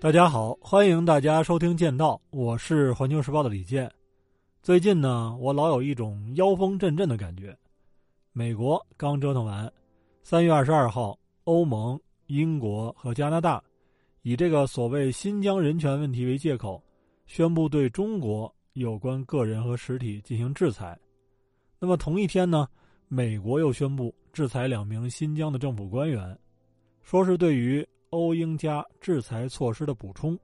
大家好，欢迎大家收听《剑道》，我是环球时报的李健。最近呢，我老有一种妖风阵阵的感觉。美国刚折腾完，三月二十二号，欧盟、英国和加拿大以这个所谓新疆人权问题为借口，宣布对中国有关个人和实体进行制裁。那么同一天呢，美国又宣布制裁两名新疆的政府官员，说是对于。欧英加制裁措施的补充，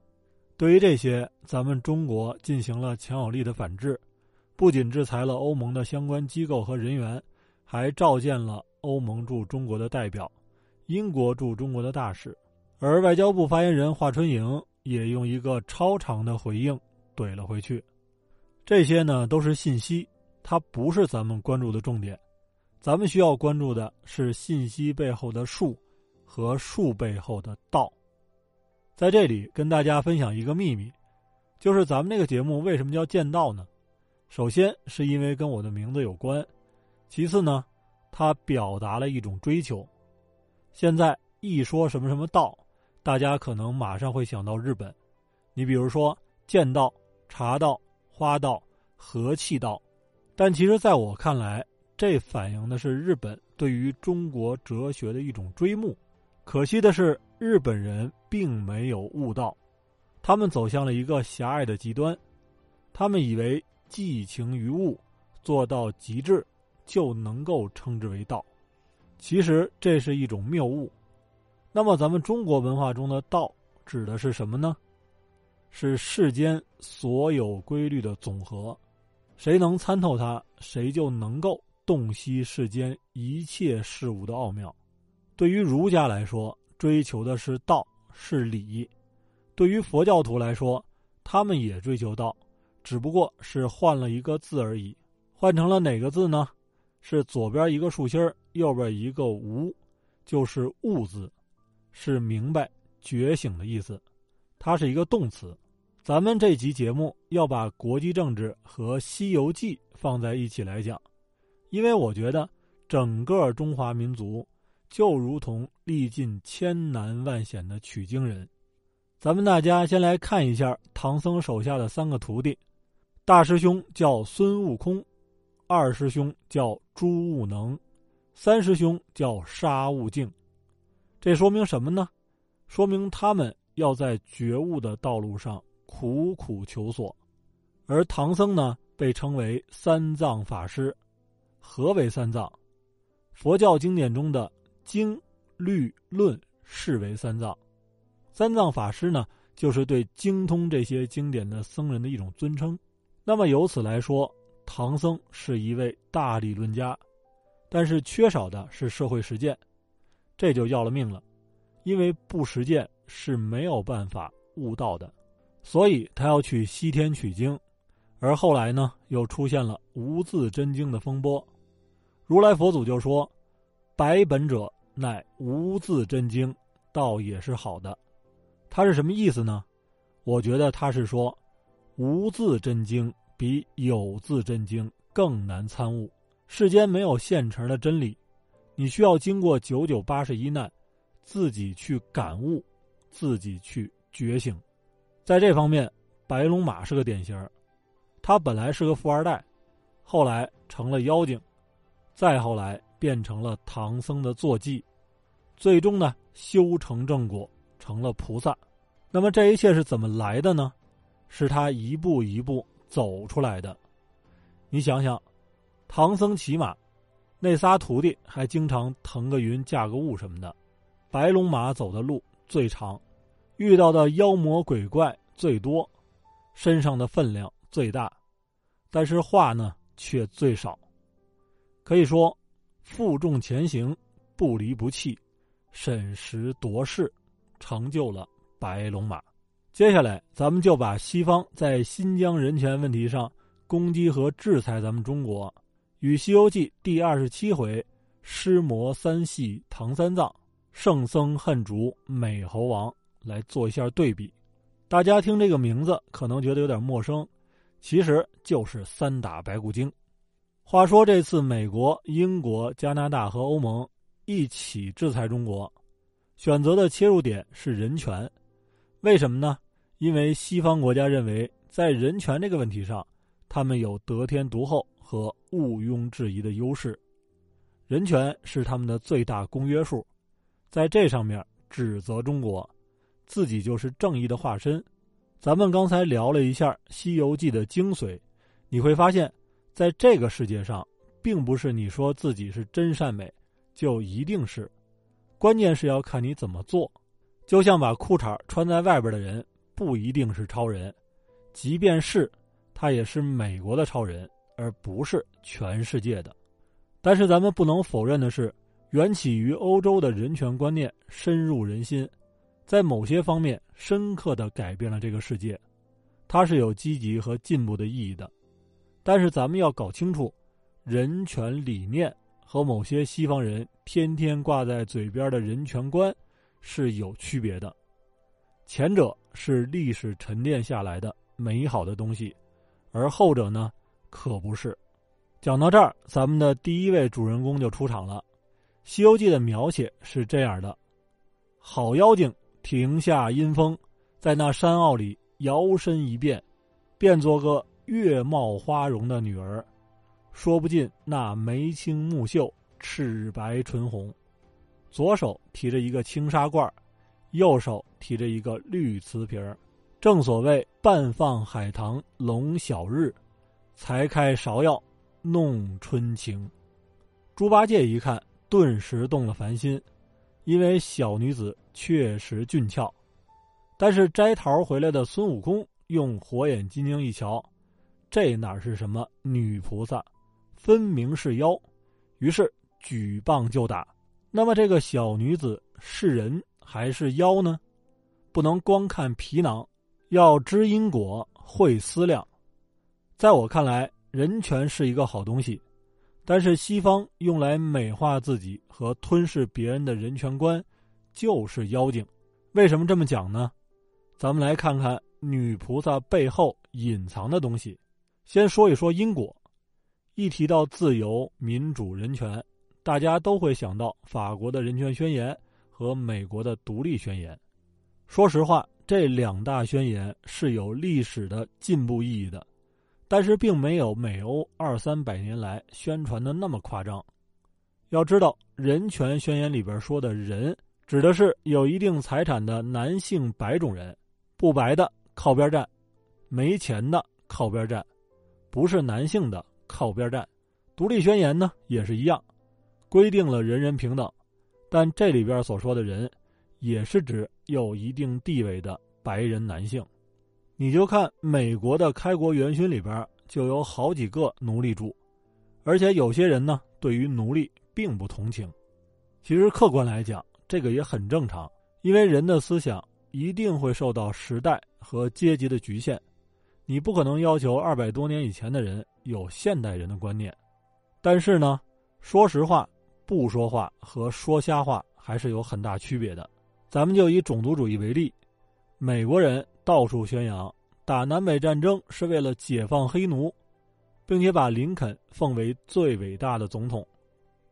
对于这些，咱们中国进行了强有力的反制，不仅制裁了欧盟的相关机构和人员，还召见了欧盟驻中国的代表、英国驻中国的大使，而外交部发言人华春莹也用一个超长的回应怼了回去。这些呢都是信息，它不是咱们关注的重点，咱们需要关注的是信息背后的数。和树背后的道，在这里跟大家分享一个秘密，就是咱们这个节目为什么叫剑道呢？首先是因为跟我的名字有关，其次呢，它表达了一种追求。现在一说什么什么道，大家可能马上会想到日本，你比如说剑道、茶道、花道、和气道，但其实在我看来，这反映的是日本对于中国哲学的一种追慕。可惜的是，日本人并没有悟道，他们走向了一个狭隘的极端，他们以为寄情于物，做到极致，就能够称之为道。其实这是一种谬误。那么，咱们中国文化中的道指的是什么呢？是世间所有规律的总和，谁能参透它，谁就能够洞悉世间一切事物的奥妙。对于儒家来说，追求的是道是理；对于佛教徒来说，他们也追求道，只不过是换了一个字而已。换成了哪个字呢？是左边一个竖心，右边一个无，就是“悟”字，是明白、觉醒的意思。它是一个动词。咱们这集节目要把国际政治和《西游记》放在一起来讲，因为我觉得整个中华民族。就如同历尽千难万险的取经人，咱们大家先来看一下唐僧手下的三个徒弟。大师兄叫孙悟空，二师兄叫朱悟能，三师兄叫沙悟净。这说明什么呢？说明他们要在觉悟的道路上苦苦求索。而唐僧呢，被称为三藏法师。何为三藏？佛教经典中的。经、律、论视为三藏，三藏法师呢，就是对精通这些经典的僧人的一种尊称。那么由此来说，唐僧是一位大理论家，但是缺少的是社会实践，这就要了命了，因为不实践是没有办法悟道的，所以他要去西天取经，而后来呢，又出现了无字真经的风波，如来佛祖就说：“百本者。”乃无字真经，倒也是好的。他是什么意思呢？我觉得他是说，无字真经比有字真经更难参悟。世间没有现成的真理，你需要经过九九八十一难，自己去感悟，自己去觉醒。在这方面，白龙马是个典型。他本来是个富二代，后来成了妖精，再后来。变成了唐僧的坐骑，最终呢修成正果，成了菩萨。那么这一切是怎么来的呢？是他一步一步走出来的。你想想，唐僧骑马，那仨徒弟还经常腾个云驾个雾什么的。白龙马走的路最长，遇到的妖魔鬼怪最多，身上的分量最大，但是话呢却最少。可以说。负重前行，不离不弃，审时度势，成就了白龙马。接下来，咱们就把西方在新疆人权问题上攻击和制裁咱们中国，与《西游记》第二十七回“尸魔三系唐三藏，圣僧恨逐美猴王”来做一下对比。大家听这个名字可能觉得有点陌生，其实就是三打白骨精。话说这次美国、英国、加拿大和欧盟一起制裁中国，选择的切入点是人权。为什么呢？因为西方国家认为，在人权这个问题上，他们有得天独厚和毋庸置疑的优势，人权是他们的最大公约数，在这上面指责中国，自己就是正义的化身。咱们刚才聊了一下《西游记》的精髓，你会发现，在这个世界上，并不是你说自己是真善美，就一定是，关键是要看你怎么做。就像把裤衩穿在外边的人。不一定是超人，即便是他，也是美国的超人，而不是全世界的。但是咱们不能否认的是，缘起于欧洲的人权观念深入人心，在某些方面深刻的改变了这个世界，它是有积极和进步的意义的。但是咱们要搞清楚，人权理念和某些西方人天天挂在嘴边的人权观是有区别的。前者是历史沉淀下来的美好的东西，而后者呢，可不是。讲到这儿，咱们的第一位主人公就出场了。《西游记》的描写是这样的：好妖精停下阴风，在那山坳里摇身一变，变作个月貌花容的女儿，说不尽那眉清目秀、齿白唇红，左手提着一个青纱罐右手提着一个绿瓷瓶儿，正所谓半放海棠笼晓日，才开芍药弄春情。猪八戒一看，顿时动了凡心，因为小女子确实俊俏。但是摘桃回来的孙悟空用火眼金睛一瞧，这哪是什么女菩萨，分明是妖，于是举棒就打。那么这个小女子是人？还是妖呢？不能光看皮囊，要知因果，会思量。在我看来，人权是一个好东西，但是西方用来美化自己和吞噬别人的人权观，就是妖精。为什么这么讲呢？咱们来看看女菩萨背后隐藏的东西。先说一说因果。一提到自由、民主、人权，大家都会想到法国的人权宣言。和美国的独立宣言，说实话，这两大宣言是有历史的进步意义的，但是并没有美欧二三百年来宣传的那么夸张。要知道，人权宣言里边说的人，指的是有一定财产的男性白种人，不白的靠边站，没钱的靠边站，不是男性的靠边站。独立宣言呢也是一样，规定了人人平等。但这里边所说的人，也是指有一定地位的白人男性。你就看美国的开国元勋里边就有好几个奴隶主，而且有些人呢对于奴隶并不同情。其实客观来讲，这个也很正常，因为人的思想一定会受到时代和阶级的局限。你不可能要求二百多年以前的人有现代人的观念。但是呢，说实话。不说话和说瞎话还是有很大区别的。咱们就以种族主义为例，美国人到处宣扬打南北战争是为了解放黑奴，并且把林肯奉为最伟大的总统。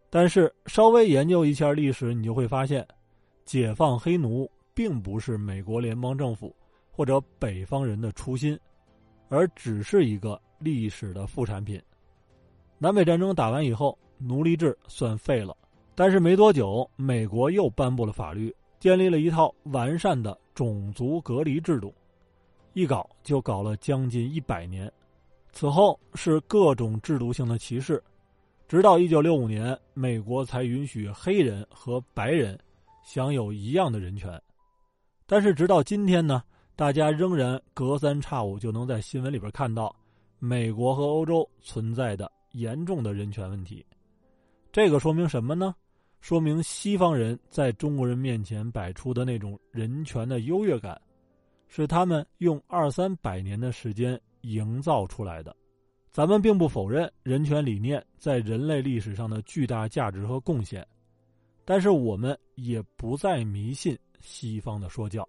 但是稍微研究一下历史，你就会发现，解放黑奴并不是美国联邦政府或者北方人的初心，而只是一个历史的副产品。南北战争打完以后。奴隶制算废了，但是没多久，美国又颁布了法律，建立了一套完善的种族隔离制度，一搞就搞了将近一百年。此后是各种制度性的歧视，直到一九六五年，美国才允许黑人和白人享有一样的人权。但是直到今天呢，大家仍然隔三差五就能在新闻里边看到美国和欧洲存在的严重的人权问题。这个说明什么呢？说明西方人在中国人面前摆出的那种人权的优越感，是他们用二三百年的时间营造出来的。咱们并不否认人权理念在人类历史上的巨大价值和贡献，但是我们也不再迷信西方的说教。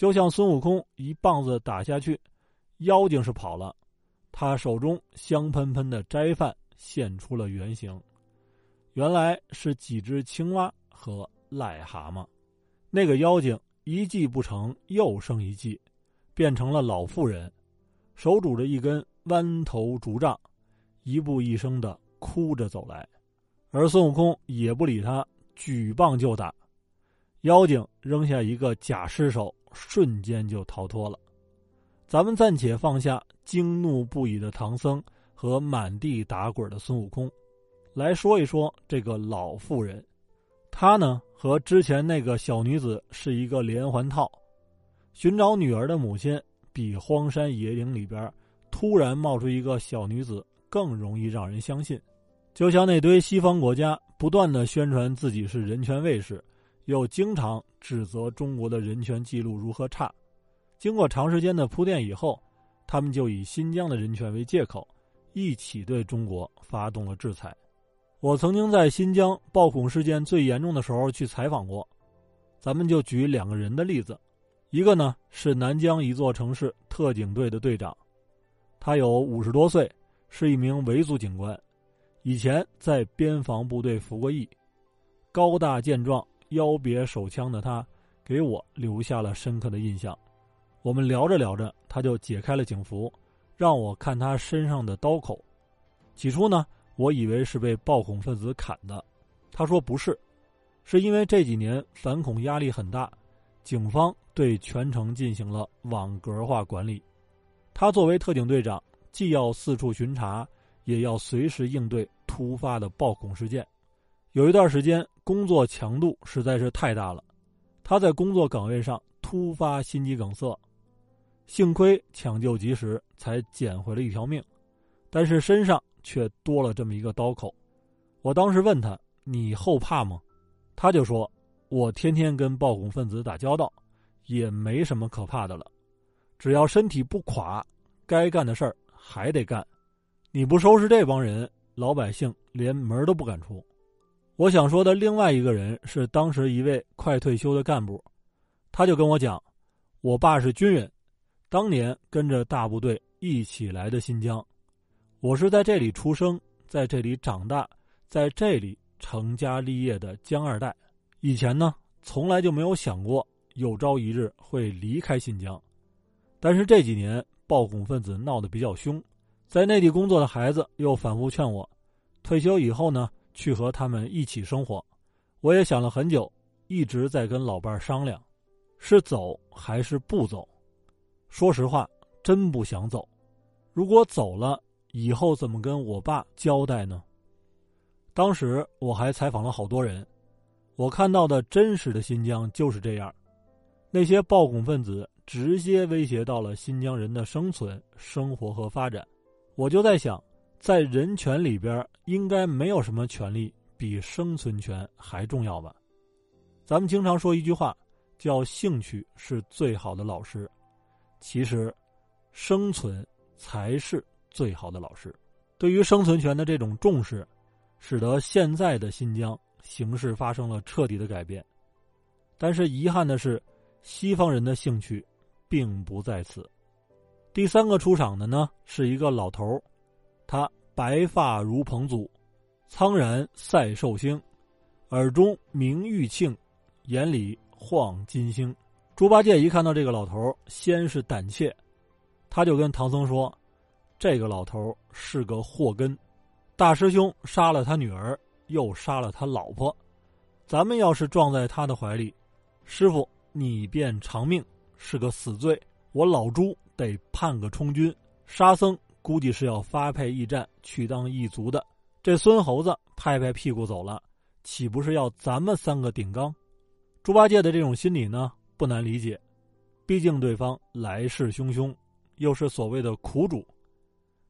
就像孙悟空一棒子打下去，妖精是跑了，他手中香喷喷的斋饭现出了原形。原来是几只青蛙和癞蛤蟆，那个妖精一计不成又生一计，变成了老妇人，手拄着一根弯头竹杖，一步一声的哭着走来。而孙悟空也不理他，举棒就打。妖精扔下一个假尸首，瞬间就逃脱了。咱们暂且放下惊怒不已的唐僧和满地打滚的孙悟空，来说一说这个老妇人。她呢，和之前那个小女子是一个连环套。寻找女儿的母亲，比荒山野岭里边突然冒出一个小女子更容易让人相信。就像那堆西方国家不断的宣传自己是人权卫士，又经常指责中国的人权记录如何差。经过长时间的铺垫以后，他们就以新疆的人权为借口，一起对中国发动了制裁。我曾经在新疆暴恐事件最严重的时候去采访过，咱们就举两个人的例子，一个呢是南疆一座城市特警队的队长，他有五十多岁，是一名维族警官，以前在边防部队服过役，高大健壮、腰别手枪的他，给我留下了深刻的印象。我们聊着聊着，他就解开了警服，让我看他身上的刀口。起初呢。我以为是被暴恐分子砍的，他说不是，是因为这几年反恐压力很大，警方对全城进行了网格化管理。他作为特警队长，既要四处巡查，也要随时应对突发的暴恐事件。有一段时间工作强度实在是太大了，他在工作岗位上突发心肌梗塞，幸亏抢救及时，才捡回了一条命，但是身上。却多了这么一个刀口，我当时问他：“你后怕吗？”他就说：“我天天跟暴恐分子打交道，也没什么可怕的了。只要身体不垮，该干的事儿还得干。你不收拾这帮人，老百姓连门都不敢出。”我想说的另外一个人是当时一位快退休的干部，他就跟我讲：“我爸是军人，当年跟着大部队一起来的新疆。”我是在这里出生，在这里长大，在这里成家立业的江二代。以前呢，从来就没有想过有朝一日会离开新疆。但是这几年暴恐分子闹得比较凶，在内地工作的孩子又反复劝我，退休以后呢，去和他们一起生活。我也想了很久，一直在跟老伴商量，是走还是不走。说实话，真不想走。如果走了，以后怎么跟我爸交代呢？当时我还采访了好多人，我看到的真实的新疆就是这样，那些暴恐分子直接威胁到了新疆人的生存、生活和发展。我就在想，在人权里边，应该没有什么权利比生存权还重要吧？咱们经常说一句话，叫“兴趣是最好的老师”，其实，生存才是。最好的老师，对于生存权的这种重视，使得现在的新疆形势发生了彻底的改变。但是遗憾的是，西方人的兴趣并不在此。第三个出场的呢，是一个老头他白发如彭祖，苍然赛寿星，耳中明玉磬，眼里晃金星。猪八戒一看到这个老头先是胆怯，他就跟唐僧说。这个老头是个祸根，大师兄杀了他女儿，又杀了他老婆，咱们要是撞在他的怀里，师傅你便偿命，是个死罪。我老猪得判个充军，沙僧估计是要发配驿站去当异族的。这孙猴子拍拍屁股走了，岂不是要咱们三个顶缸？猪八戒的这种心理呢，不难理解，毕竟对方来势汹汹，又是所谓的苦主。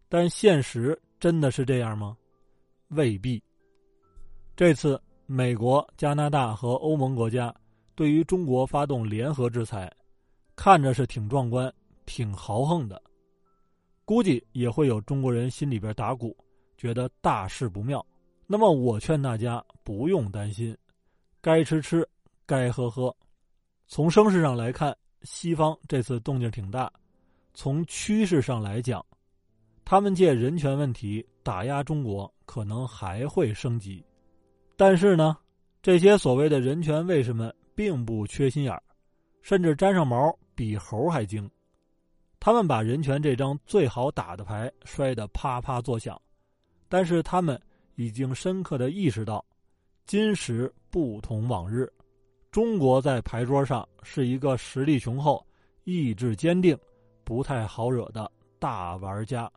但现实真的是这样吗？未必。这次美国、加拿大和欧盟国家对于中国发动联合制裁，看着是挺壮观、挺豪横的，估计也会有中国人心里边打鼓，觉得大事不妙。那么我劝大家不用担心，该吃吃，该喝喝。从声势上来看，西方这次动静挺大；从趋势上来讲，他们借人权问题打压中国，可能还会升级。但是呢，这些所谓的人权卫士们并不缺心眼儿，甚至沾上毛比猴还精。他们把人权这张最好打的牌摔得啪啪作响，但是他们已经深刻的意识到，今时不同往日，中国在牌桌上是一个实力雄厚、意志坚定、不太好惹的大玩家。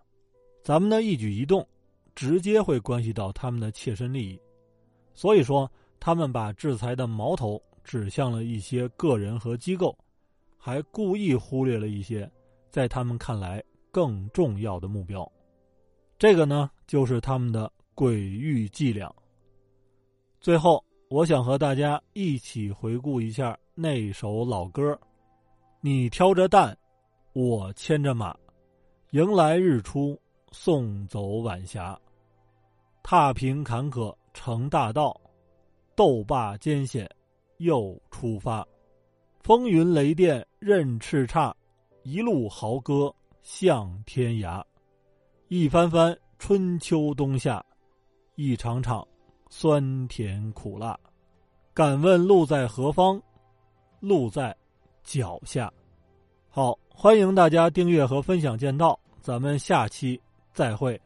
咱们的一举一动，直接会关系到他们的切身利益，所以说，他们把制裁的矛头指向了一些个人和机构，还故意忽略了一些。在他们看来更重要的目标，这个呢就是他们的鬼域伎俩。最后，我想和大家一起回顾一下那首老歌：“你挑着担，我牵着马，迎来日出，送走晚霞，踏平坎坷成大道，斗罢艰险又出发，风云雷电任叱咤。”一路豪歌向天涯，一番番春秋冬夏，一场场酸甜苦辣。敢问路在何方？路在脚下。好，欢迎大家订阅和分享剑道，咱们下期再会。